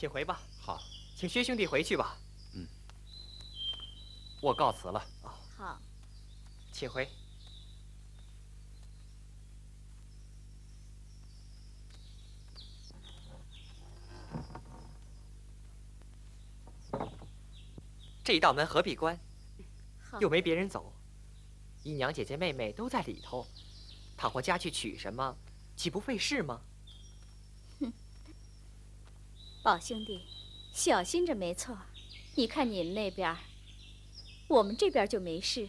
请回吧。好，请薛兄弟回去吧。嗯，我告辞了。好，请回。这一道门何必关？又没别人走，姨娘、姐姐、妹妹都在里头，倘或家去取什么，岂不费事吗？哼，宝兄弟，小心着没错。你看你们那边，我们这边就没事。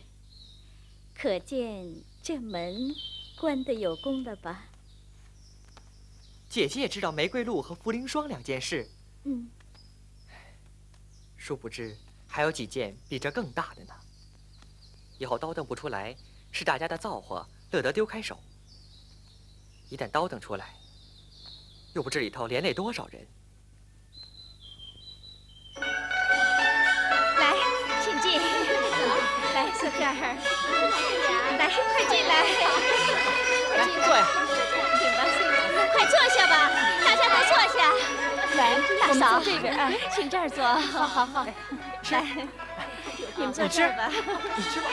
可见这门关的有功了吧？姐姐也知道玫瑰露和茯苓霜两件事。嗯。殊不知还有几件比这更大的呢。以后叨腾不出来，是大家的造化，乐得丢开手。一旦叨腾出来，又不知里头连累多少人。来，小片儿，来，快进来。来，坐呀。请吧，快坐下吧，大家都坐下。来，大嫂这边，请这儿坐。好好好，来。你们坐这儿吧，你吃吧，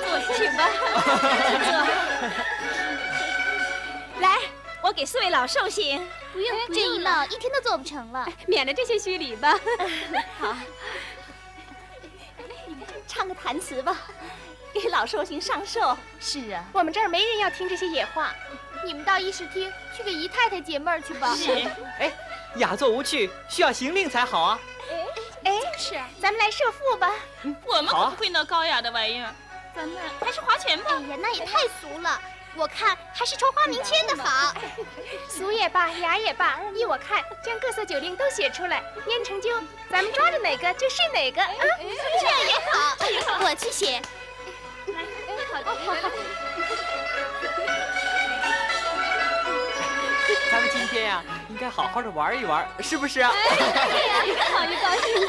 坐，请吧，坐。来，我给四位老寿星。不用，这一闹一天都做不成了，免了这些虚礼吧。好，唱个弹词吧，给老寿星上寿。是啊，我们这儿没人要听这些野话，你们到议事厅去给姨太太解闷儿去吧。是，哎，雅座无趣，需要行令才好啊。哎，是，咱们来设赋吧。我们可不会那高雅的玩意儿，咱们还是划拳吧。哎呀，那也太俗了，我看还是抽花名签的好。俗也罢，雅也罢，依我看，将各色酒令都写出来，编成就，咱们抓着哪个就是哪个。啊，这样也好，我去写。来，好的，好的。咱们今天呀，应该好好的玩一玩，是不是啊？对呀，越好越高兴。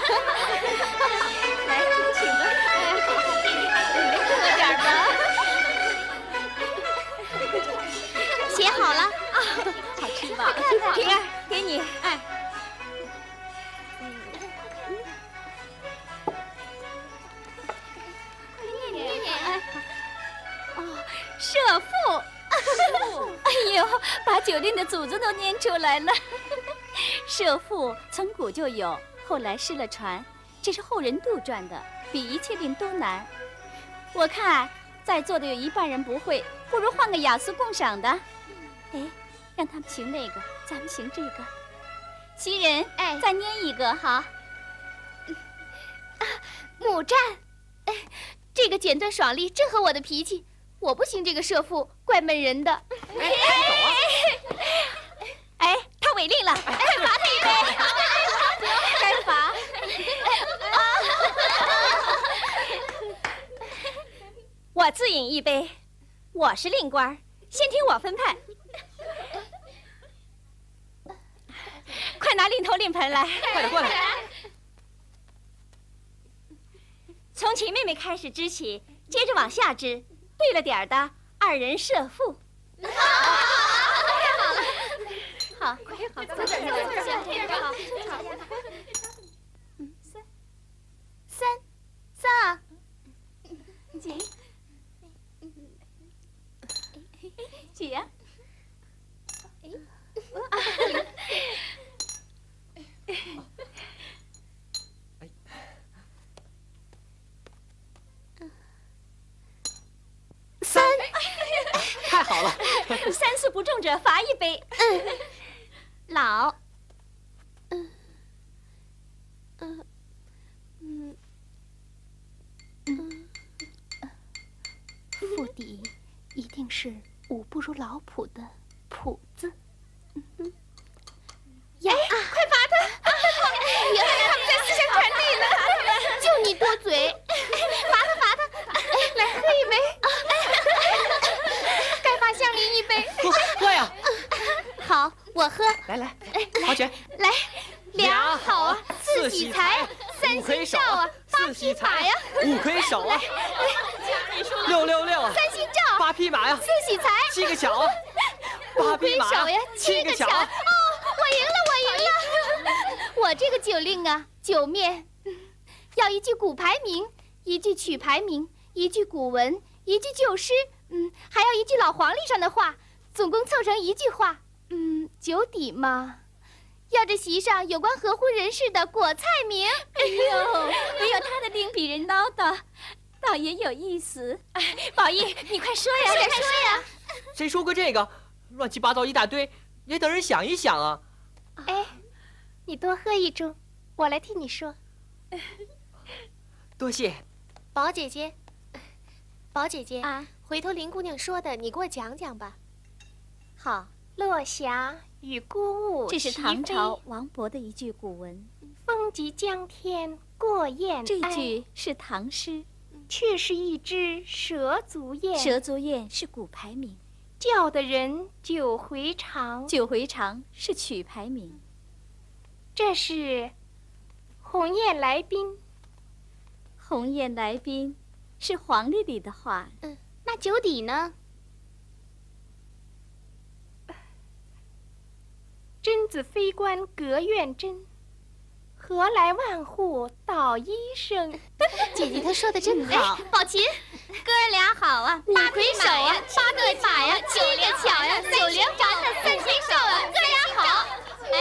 祖宗都念出来了。社父从古就有，后来失了传，这是后人杜撰的，比一切令都难。我看在座的有一半人不会，不如换个雅俗共赏的。哎，让他们行那个，咱们行这个。袭人，哎，再念一个好。母战，哎，这个简短爽利，正合我的脾气。我不行这个社父，怪闷人的。哎，走啊！哎，他违令了，罚他一杯。该罚。我自饮一杯，我是令官，先听我分判。快拿令头令盆来，快点过来。从秦妹妹开始支起，接着往下支。对了点儿的，二人设父。好，太好了，好，快好，坐这儿，坐这儿，这儿好，好。嗯，三，三，三啊，姐，姐呀，哎。三，太好了！三次不中者罚一杯。嗯，老，嗯，嗯，嗯，嗯，腹底一定是五不如老仆的仆字。呀，快罚他！原来他们在思想传递呢。就你多嘴，罚他罚他！来喝一杯。该罚香菱一杯。喝呀！好，我喝。来来，好卷。来，俩好啊，四喜财，三星照啊，八匹马呀，五魁首啊，六六六。啊，三星照，八匹马呀，四喜财，七个巧啊，八匹马呀，七个巧。哦，我赢了，我赢了，我这个酒令啊，酒面要一句古牌名，一句曲牌名，一句古文，一句旧诗，嗯，还要一句老黄历上的话，总共凑成一句话。嗯，酒底嘛，要这席上有关合乎人事的果菜名。哎呦，没有他的令比人唠叨，倒也有意思。哎，宝玉，你快说呀，快说呀！谁说过这个？乱七八糟一大堆，也等人想一想啊。哎，你多喝一盅，我来替你说。多谢，宝姐姐，宝姐姐啊，回头林姑娘说的，你给我讲讲吧。好，落霞与孤鹜这是唐朝，王勃的一句古文，风急江天过雁这句是唐诗。却是一只蛇足雁，蛇足雁是古牌名，叫的人九回肠。九回肠是曲牌名。这是鸿雁来宾，鸿雁来宾是黄历里的话。嗯，那九底呢？贞子非官隔院针，何来万户捣衣声？姐姐她说的真好。宝琴，哥儿俩好啊，八魁首啊，八个马呀，七个巧呀，九连环的三天少啊，哥俩好。哎，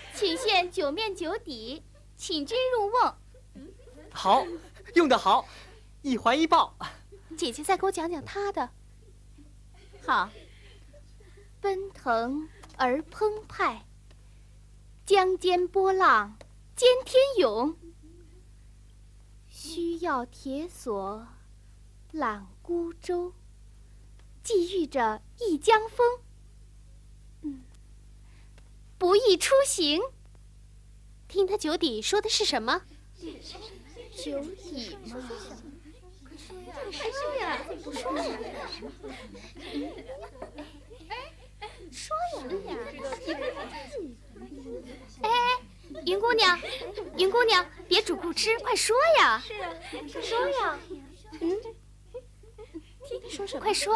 请献九面九底，请君入瓮。好，用得好，一环一抱。姐姐再给我讲讲她的。好，奔腾而澎湃，江间波浪兼天涌。需要铁索揽孤舟，寄寓着一江风。嗯，不易出行。听他酒底说的是什么？酒底嘛。快说呀！不说呀！哎，云姑娘，云姑娘，别主顾吃，快说呀！是啊，说呀！嗯，说什么？快说！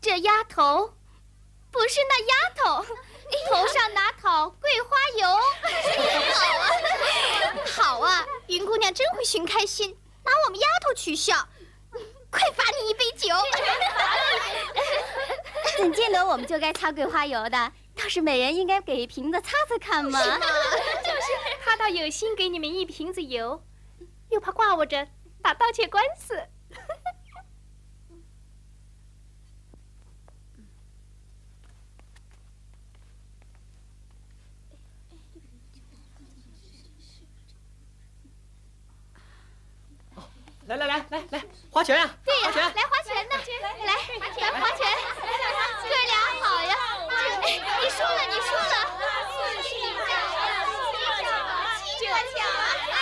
这丫头不是那丫头，头上哪讨桂花油？好啊，好啊！云姑娘真会寻开心，拿我们丫头取笑。快罚你一杯酒！怎见得我们就该擦桂花油的？倒是美人应该给一瓶子擦擦看嘛。就是他倒有心给你们一瓶子油，又怕挂我着打盗窃官司。来来来来来，划拳啊！对呀、划拳！来划拳呢！来，来划拳！哥俩好呀！哎，你输了，你输了！这巧啊！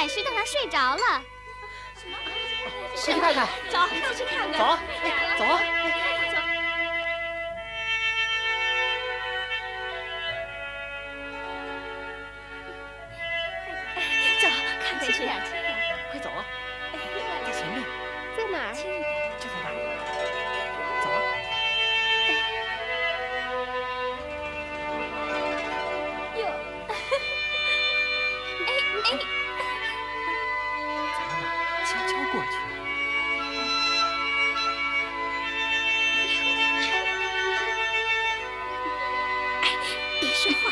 娘在青板石头上睡着了。快去看看，走，再去看看走走啊！说话。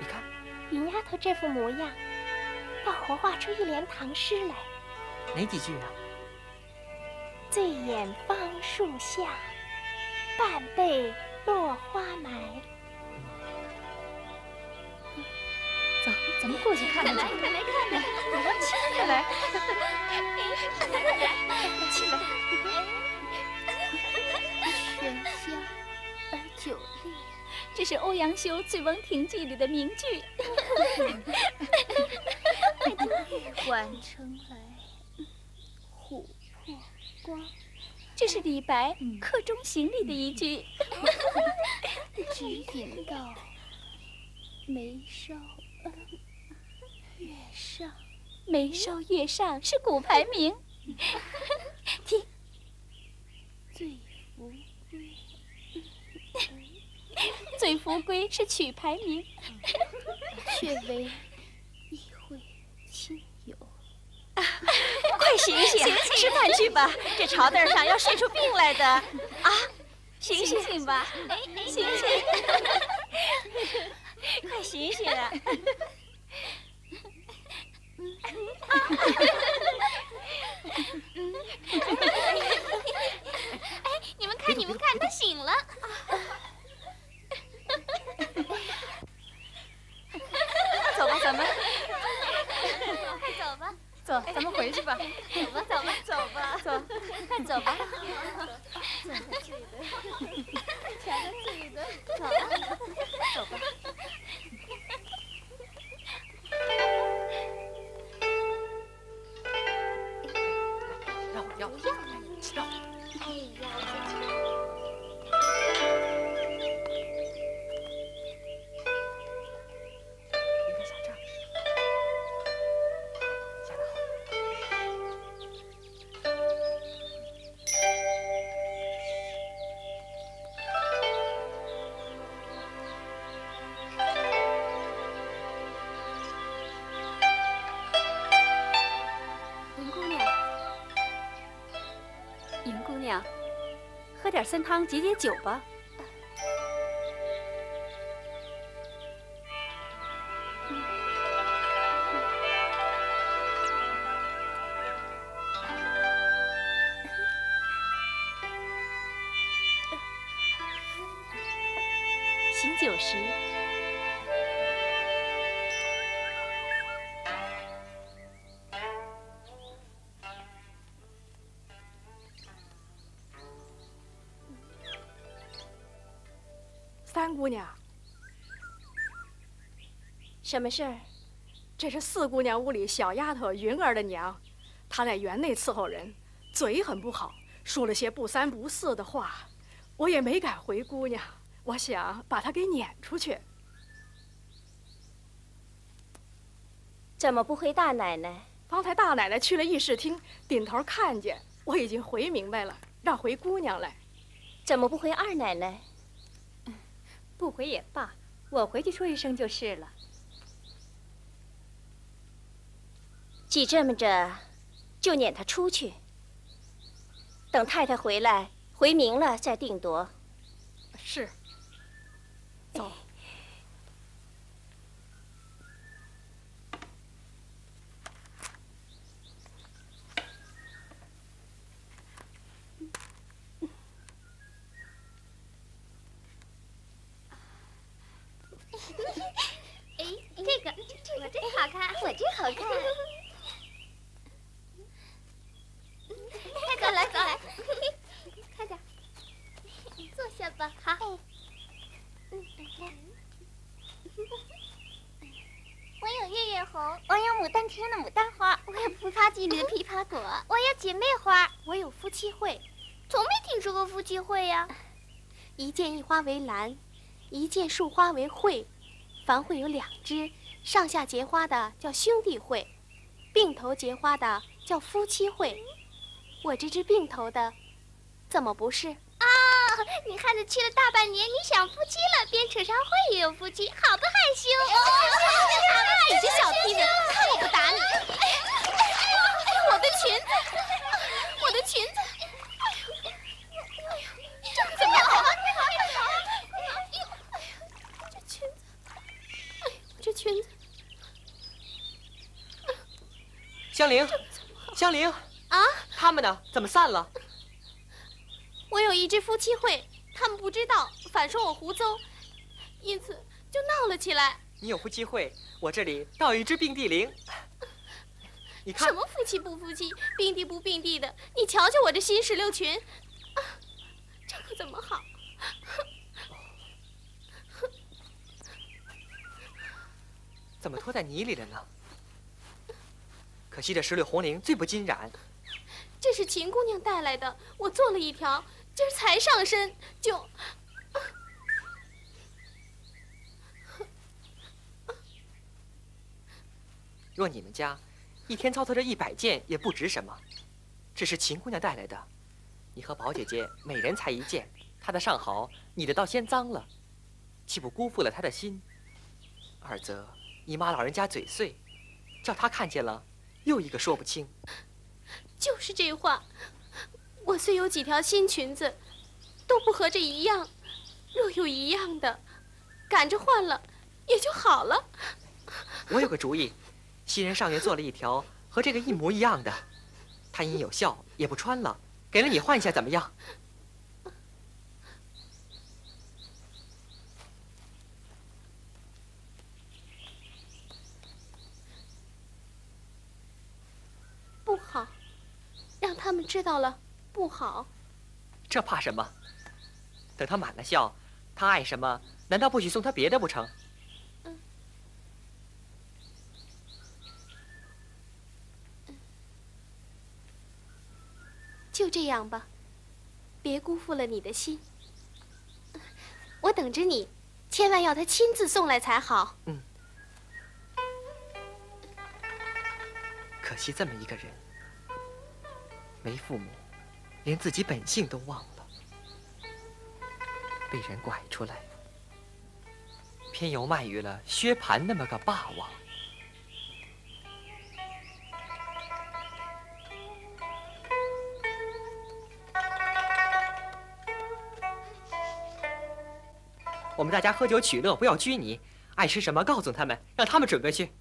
你看云丫头这副模样，倒活画出一联唐诗来。哪几句啊？醉眼芳树下，半被落花埋。咱们过去看看。来，快来看看，起来，起来。喧香而酒冽，这是欧阳修《醉翁亭记》里的名句。玉环城来琥珀光，这是李白《客中行》里的一句。只引到眉梢。眉梢月上是古排名。听，醉扶归，醉扶归是曲牌名。却为一会亲友。快醒醒，吃饭去吧，这朝凳上要睡出病来的。啊，醒醒醒吧，哎，醒醒，快醒醒啊！哎，你们看，你们看，他醒了。走吧，咱们快走吧，走，咱们回去吧。走吧，走吧，走吧，走，快走吧。走吧，走吧，走吧。点参汤解解酒吧。什么事儿？这是四姑娘屋里小丫头云儿的娘，她在园内伺候人，嘴很不好，说了些不三不四的话，我也没敢回姑娘，我想把她给撵出去。怎么不回大奶奶？方才大奶奶去了议事厅，顶头看见，我已经回明白了，让回姑娘来。怎么不回二奶奶？不回也罢，我回去说一声就是了。既这么着，就撵他出去。等太太回来，回明了再定夺。是。走。哎，这个我真好看，我真好看。快走来，走来，快点，坐下吧。好。我有月月红，我有牡丹亭的牡丹花，我有枇杷季里的枇杷果，我有姐妹花，我有夫妻会。从没听说过夫妻会呀。一见一花为兰，一见树花为会。凡会有两枝，上下结花的叫兄弟会，并头结花的叫夫妻会。我这只并头的，怎么不是？啊！女汉子去了大半年，你想夫妻了，边扯上会也有夫妻，好不害羞？你这小坯子，看我不打你！我的裙子，我的裙子！怎么好？这裙子，哎呦，这裙子香菱，香菱啊，他们呢？怎么散了？我有一只夫妻会，他们不知道，反说我胡诌，因此就闹了起来。你有夫妻会，我这里倒有一只并蒂灵。你看什么夫妻不夫妻，并蒂不并蒂的？你瞧瞧我这新石榴裙，啊，这可怎么好？怎么拖在泥里了呢？可惜这石榴红绫最不禁染。这是秦姑娘带来的，我做了一条，今儿才上身就。若你们家一天操作这一百件，也不值什么。这是秦姑娘带来的，你和宝姐姐每人才一件，她的上好，你的倒先脏了，岂不辜负了她的心？二则你妈老人家嘴碎，叫她看见了，又一个说不清。就是这话，我虽有几条新裙子，都不和这一样。若有一样的，赶着换了，也就好了。我有个主意。袭人上月做了一条和这个一模一样的，他因有效也不穿了，给了你换一下怎么样？不好，让他们知道了不好。这怕什么？等他满了孝，他爱什么，难道不许送他别的不成？就这样吧，别辜负了你的心。我等着你，千万要他亲自送来才好。嗯。可惜这么一个人，没父母，连自己本性都忘了，被人拐出来，偏又卖于了薛蟠那么个霸王。我们大家喝酒取乐，不要拘泥。爱吃什么，告诉他们，让他们准备去。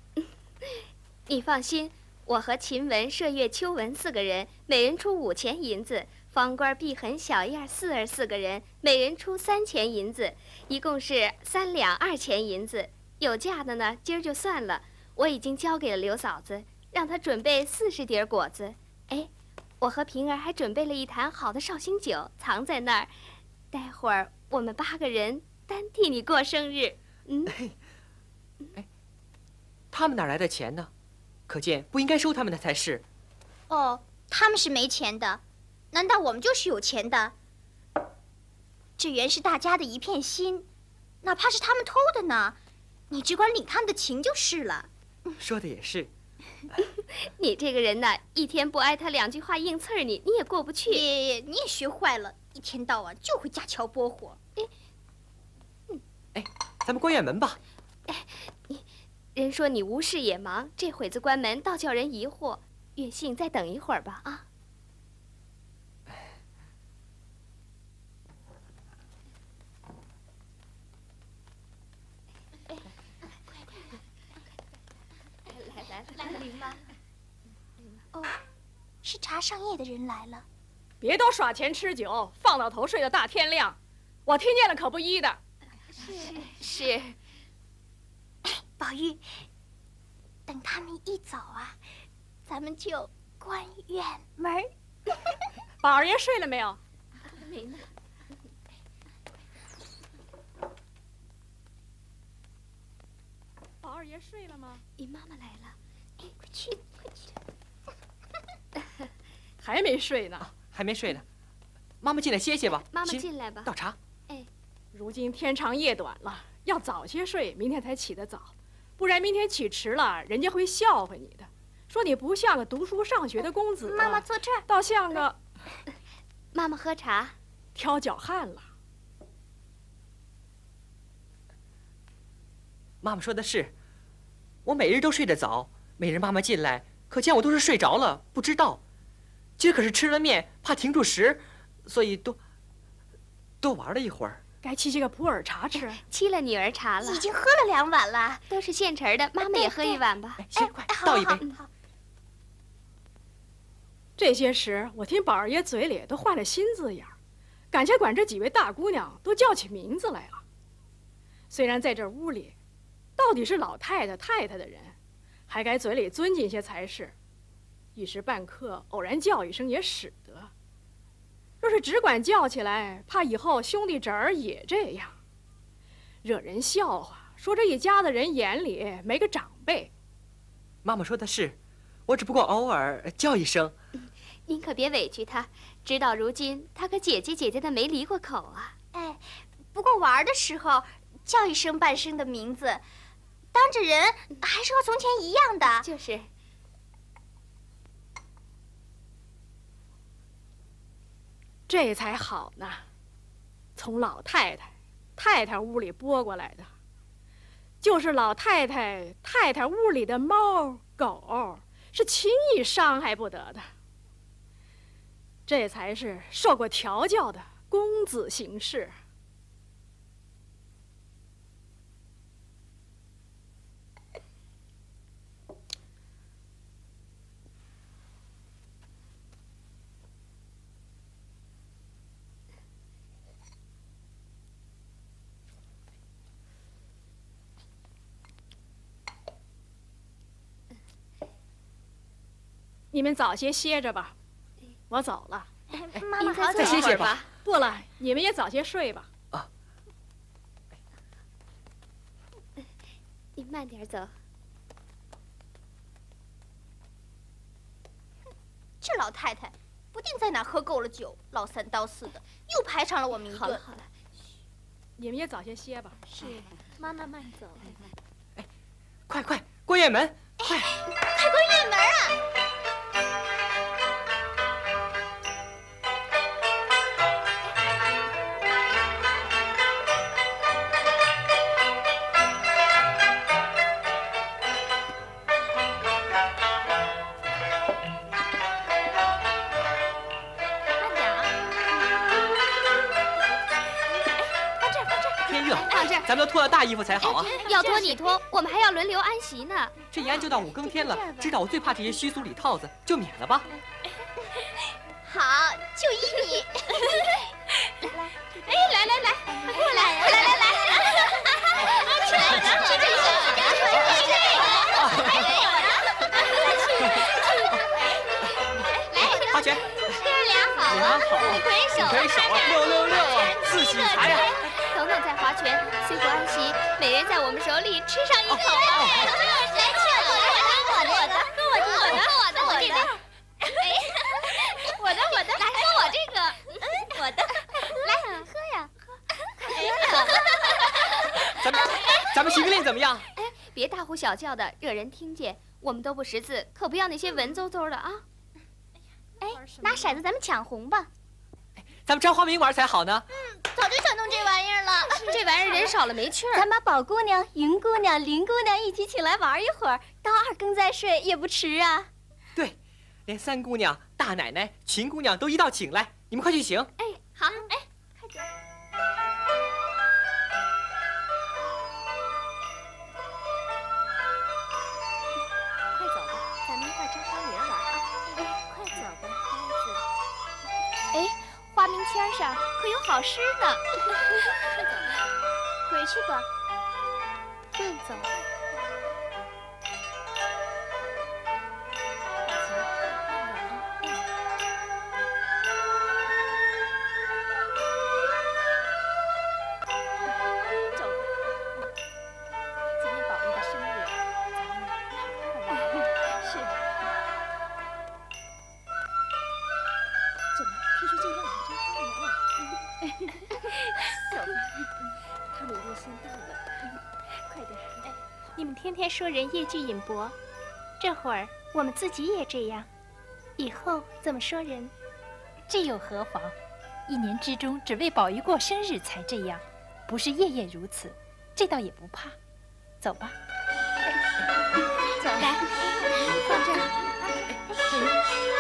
你放心，我和秦雯、麝月、秋雯四个人，每人出五钱银子；方官、碧痕、小燕、四儿四个人，每人出三钱银子，一共是三两二钱银子。有价的呢，今儿就算了。我已经交给了刘嫂子，让她准备四十碟果子。哎，我和平儿还准备了一坛好的绍兴酒，藏在那儿。待会儿我们八个人。单替你过生日，嗯，哎，他们哪来的钱呢？可见不应该收他们的才是。哦，他们是没钱的，难道我们就是有钱的？这原是大家的一片心，哪怕是他们偷的呢？你只管领他们的情就是了。说的也是。你这个人呐，一天不挨他两句话硬刺你，你也过不去。你也学坏了，一天到晚就会架桥拨火。哎。哎，咱们关院门吧。哎，你，人说你无事也忙，这会子关门倒叫人疑惑。月信再等一会儿吧，啊。哎，快点，来来来了，林妈。哦，是茶上夜的人来了。别都耍钱吃酒，放到头睡到大天亮，我听见了可不依的。是是，宝玉，等他们一走啊，咱们就关院门 宝二爷睡了没有？没呢。宝二爷睡了吗？你妈妈来了，快去快去。还没睡呢，还没睡呢。妈妈进来歇歇吧。妈妈进来吧。倒茶。哎如今天长夜短了，要早些睡，明天才起得早，不然明天起迟了，人家会笑话你的，说你不像个读书上学的公子。妈妈坐这儿，倒像个。妈妈喝茶，挑脚汗了。妈妈说的是，我每日都睡得早，每日妈妈进来，可见我都是睡着了，不知道。今儿可是吃了面，怕停住食，所以多多玩了一会儿。该沏些个普洱茶吃，沏了女儿茶了，已经喝了两碗了，都是现成的。妈妈也喝一碗吧。行快倒一杯。这些时，我听宝二爷嘴里都换了新字眼儿，感情管这几位大姑娘都叫起名字来了。虽然在这屋里，到底是老太太太太的人，还该嘴里尊敬些才是。一时半刻偶然叫一声也使得。若是只管叫起来，怕以后兄弟侄儿也这样，惹人笑话。说这一家子人眼里没个长辈。妈妈说的是，我只不过偶尔叫一声。您可别委屈他，直到如今，他可姐姐姐姐的没离过口啊。哎，不过玩的时候叫一声半声的名字，当着人还是和从前一样的。就是。这才好呢，从老太太、太太屋里拨过来的，就是老太太、太太屋里的猫狗，是轻易伤害不得的。这才是受过调教的公子行事。你们早些歇着吧，我走了。妈妈好，再歇歇吧。不了，你们也早些睡吧。啊，你慢点走。这老太太不定在哪喝够了酒，老三刀四的，又排场了我们一顿。好了好了，你们也早些歇吧。是，妈妈慢走。哎，快快关院门，快，快关院门啊！咱们都脱了大衣服才好啊！要脱你脱，我们还要轮流安席呢。这一安就到五更天了，知道我最怕这些虚俗里套子，就免了吧。好，就依你。哎，来来来，快过来！来来来，来来，来来，来，花拳，哥俩好啊，五魁首，五魁首啊，六六六啊，四喜财啊！等等在划拳，辛苦安琪，每人在我们手里吃上一口。来，吃我的，我的，我的，喝我的，喝我的，喝我的，我这个，我的，我的，来喝我这个，我的，来喝呀，喝，咱们咱们行军令怎么样？哎，别大呼小叫的，惹人听见。我们都不识字，可不要那些文绉绉的啊。哎，拿骰子咱们抢红吧。咱们张花明玩才好呢。嗯，早就想弄这玩意儿了。这玩意儿人少了没趣儿。咱把宝姑娘、云姑娘、林姑娘一起请来玩一会儿，到二更再睡也不迟啊。对，连三姑娘、大奶奶、秦姑娘都一道请来，你们快去请。哎，好，哎，签上可有好诗呢，快走吧，回去吧，慢走。说人业俱引薄，这会儿我们自己也这样，以后怎么说人？这又何妨？一年之中只为宝玉过生日才这样，不是夜夜如此，这倒也不怕。走吧，走来，放这儿。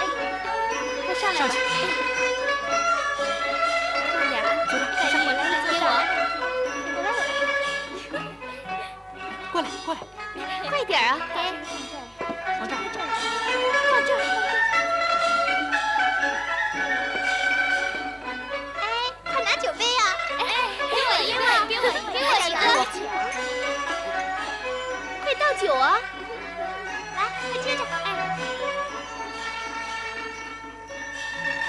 哎，快上来吧。快点啊！哎，放这儿，放这儿，哎，快拿酒杯啊！哎，给我一个，给我一个，给我一个，快倒酒啊！来，快接着，哎，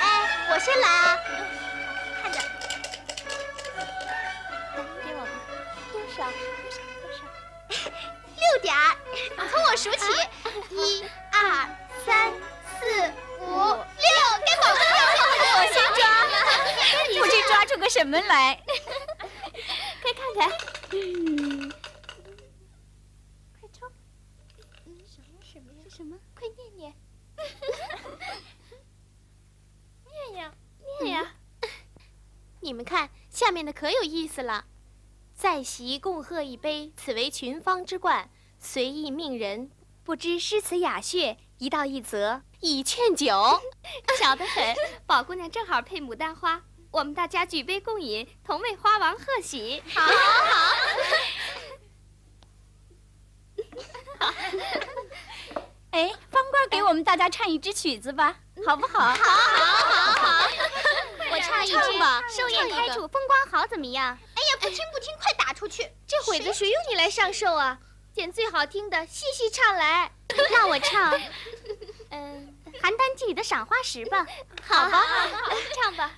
哎，我先来啊！看着，来，给我吧。多少？多少？多少？六点。数起，一、二、三、四、五、六，该宝宝了。我先抓，不知抓出个什么来。快看看，嗯，快抽。什么什么呀？什么？快念念。念呀，念呀！你们看，下面的可有意思了。在席共喝一杯，此为群芳之冠。随意命人，不知诗词雅谑，一道一则，以劝酒。巧得很，宝姑娘正好配牡丹花，我们大家举杯共饮，同为花王贺喜。好，好，好。哎，方官给我们大家唱一支曲子吧，好不好？好，好，好，好。我唱一唱句吧寿宴开处，风光好，怎么样？哎呀，不听不听，快打出去！这会子谁用你来上寿啊？捡最好听的，细细唱来。那我唱，嗯，《邯郸记》里的《赏花时》吧。好吧，唱吧。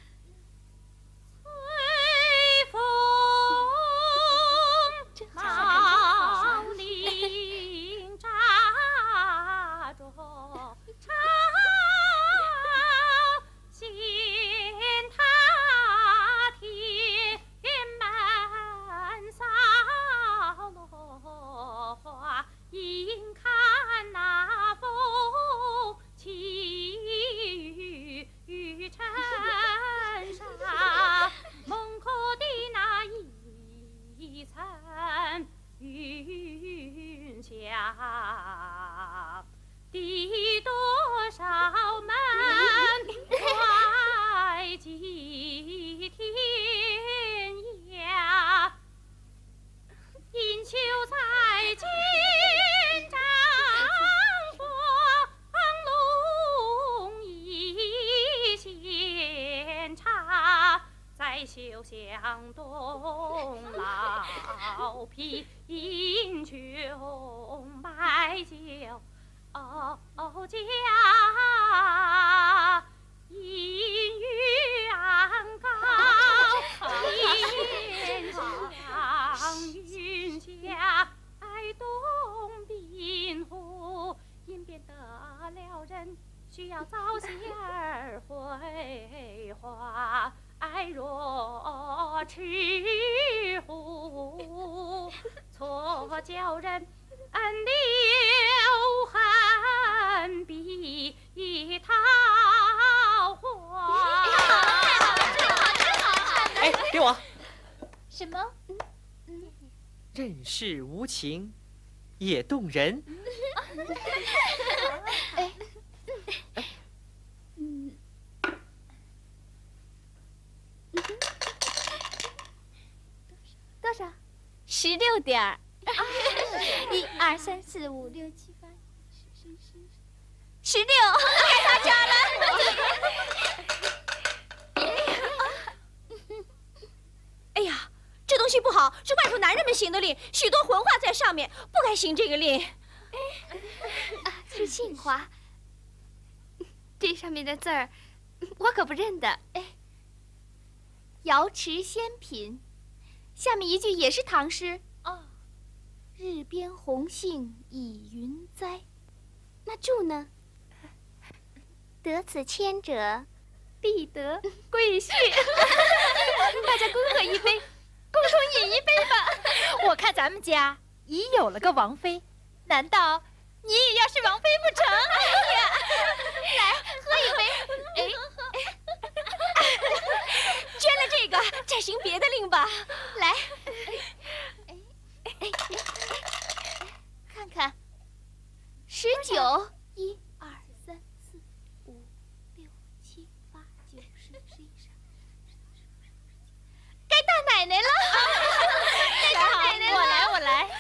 贫穷买酒家。音乐安高，天上云霞，爱东滨湖，因变得了人，需要早些儿回话。爱若痴乎，错叫人留恨比桃花。哎，给我。什么？任是无情，也动人。多少？十六点儿。一二三四五六七八，十六，太夸张了。哎呀，这东西不好，是外头男人们行的令，许多混话在上面，不该行这个令。啊，是杏花。这上面的字儿，我可不认得。哎，瑶池仙品，下面一句也是唐诗。哦，日边红杏倚云栽，那注呢？得此签者，必得贵婿。大家恭贺一杯，共同饮一杯吧。我看咱们家已有了个王妃，难道你也要是王妃不成？来喝一杯。哎，捐了这个，再行别的令吧。来，哎哎哎，看看，十九，一二三四五六七八九十十一十二，该大奶奶了。该大奶奶。我来，我来。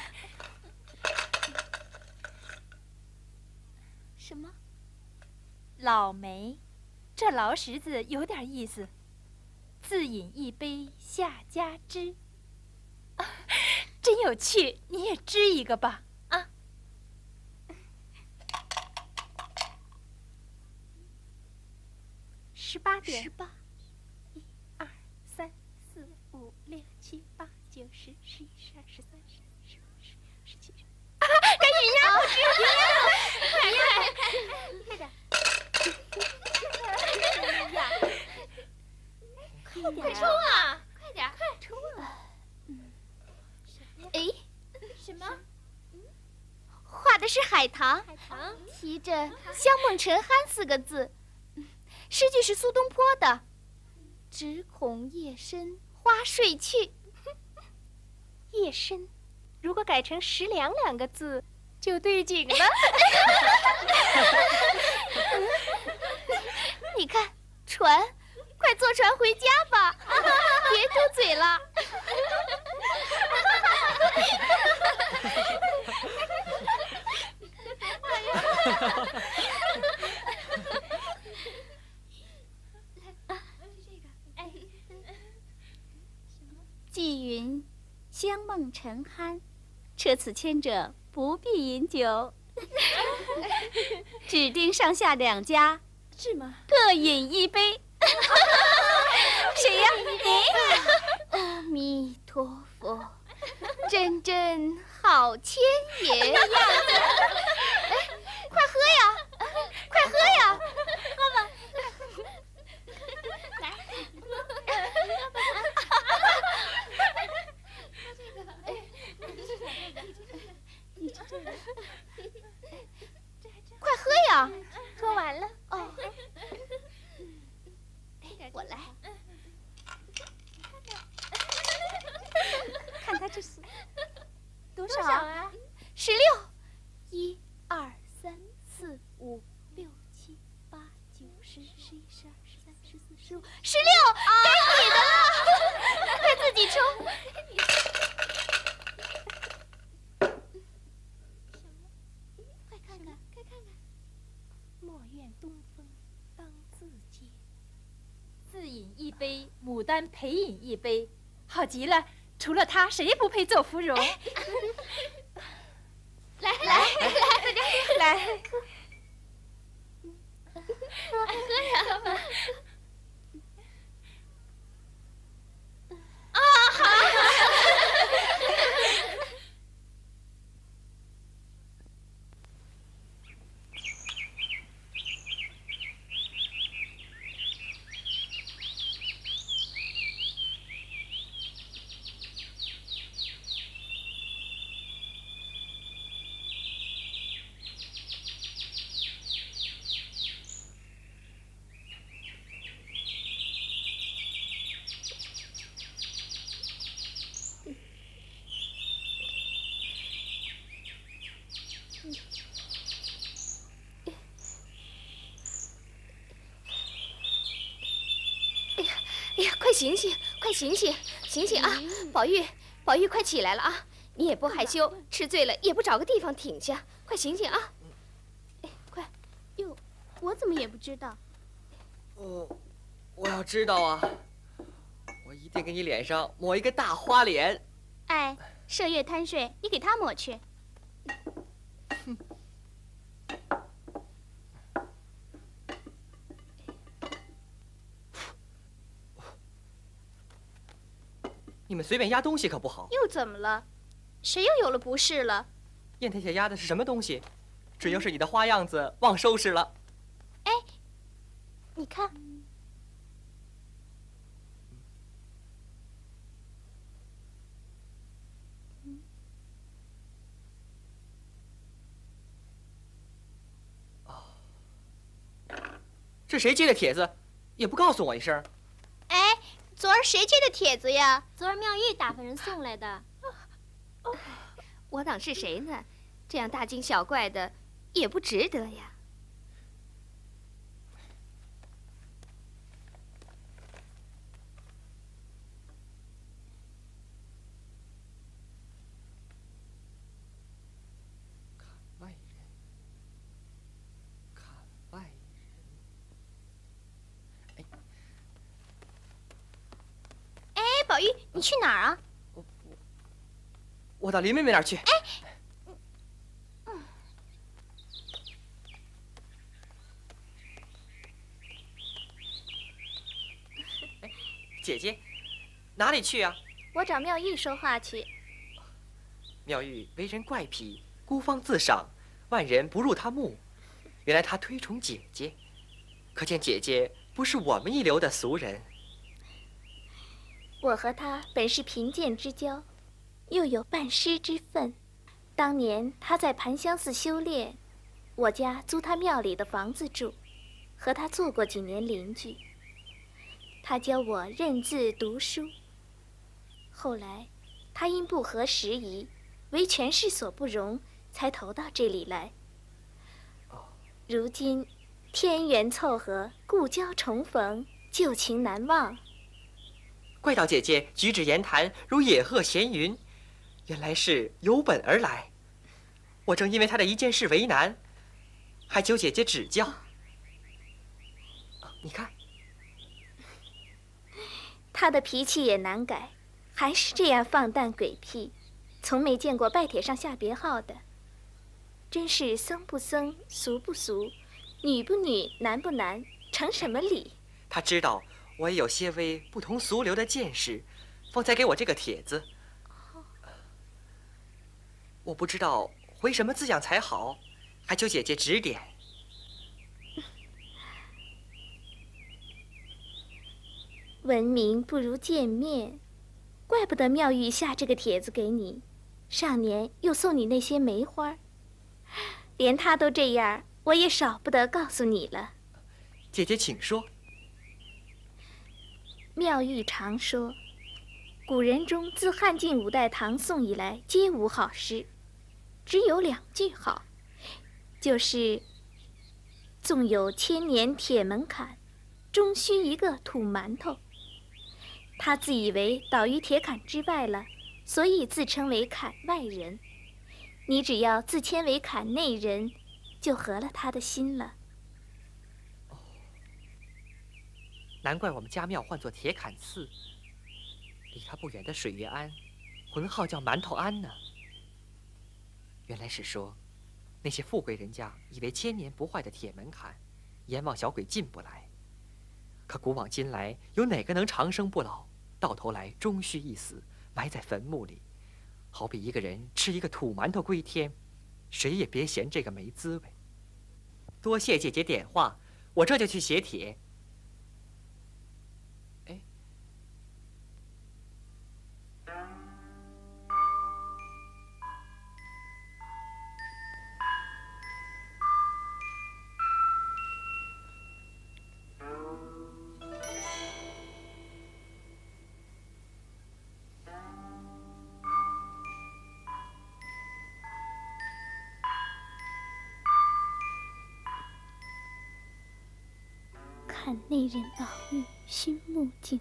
什么？老梅，这劳什子有点意思。自饮一杯下家知，啊，真有趣。你也支一个吧。十八点。十八。一、二、三、四、五、六、七、八、九、十、十一、十二、十三、十、十、十、十七、十八。赶紧呀！快点，快点！快点！快冲啊！快点！快冲啊！哎，什么？画的是海棠，海棠。提着“香梦沉酣”四个字。诗句是苏东坡的，“只恐夜深花睡去”。夜深，如果改成“十两”两个字，就对景了。你看，船，快坐船回家吧，别嘟嘴了。寄云：香梦沉酣，彻此牵者不必饮酒。指定上下两家，是吗？各饮一杯。谁呀？你？阿弥陀佛，真真好千爷呀。哎，快喝呀！快喝呀！喝吧。来。快喝呀！喝完了。哦。我来。看他这是多少啊？十六。一、二、三、四、五、六、七、八、九、十、十一、十二、十三、十四、十五、十六，该你的了，快自己冲。快看看，快看看。莫怨东风当自嗟，自饮一杯，牡丹陪饮一杯，好极了。除了他，谁也不配做芙蓉来来，大家来，喝呀！啊好。哎呀，快醒醒，快醒醒，醒醒啊！宝玉，宝玉，快起来了啊！你也不害羞，吃醉了也不找个地方挺下，快醒醒啊！哎，快！哟，我怎么也不知道？哦，我要知道啊，我一定给你脸上抹一个大花脸。哎，麝月贪睡，你给他抹去。随便压东西可不好。又怎么了？谁又有了不是了？燕太太压的是什么东西？只要是你的花样子，忘收拾了。哎，你看，这谁接的帖子？也不告诉我一声。哎，昨儿谁接的帖子呀？昨儿妙玉打发人送来的。我当是谁呢？这样大惊小怪的，也不值得呀。外人，看外人。哎，宝玉，你去哪儿啊？我我到林妹妹那儿去。哎，姐姐，哪里去啊？我找妙玉说话去。妙玉为人怪癖，孤芳自赏，万人不入她目。原来她推崇姐姐，可见姐姐不是我们一流的俗人。我和他本是贫贱之交，又有半师之分。当年他在盘香寺修炼，我家租他庙里的房子住，和他做过几年邻居。他教我认字读书。后来，他因不合时宜，为权势所不容，才投到这里来。如今，天缘凑合，故交重逢，旧情难忘。怪道姐姐举止言谈如野鹤闲云，原来是有本而来。我正因为他的一件事为难，还求姐姐指教。你看，他的脾气也难改，还是这样放荡鬼僻，从没见过拜帖上下别号的。真是僧不僧，俗不俗，女不女，男不男，成什么礼？他知道。我也有些微不同俗流的见识，方才给我这个帖子。我不知道回什么字样才好，还求姐姐指点。闻名不如见面，怪不得妙玉下这个帖子给你，上年又送你那些梅花，连他都这样，我也少不得告诉你了。姐姐，请说。妙玉常说，古人中自汉晋五代、唐宋以来皆无好诗，只有两句好，就是“纵有千年铁门槛，终须一个土馒头”。他自以为倒于铁槛之外了，所以自称为槛外人。你只要自谦为槛内人，就合了他的心了。难怪我们家庙唤作铁槛寺，离他不远的水月庵，浑号叫馒头庵呢。原来是说，那些富贵人家以为千年不坏的铁门槛，阎王小鬼进不来。可古往今来，有哪个能长生不老？到头来终须一死，埋在坟墓里。好比一个人吃一个土馒头归天，谁也别嫌这个没滋味。多谢姐姐点化，我这就去写帖。人宝玉心目景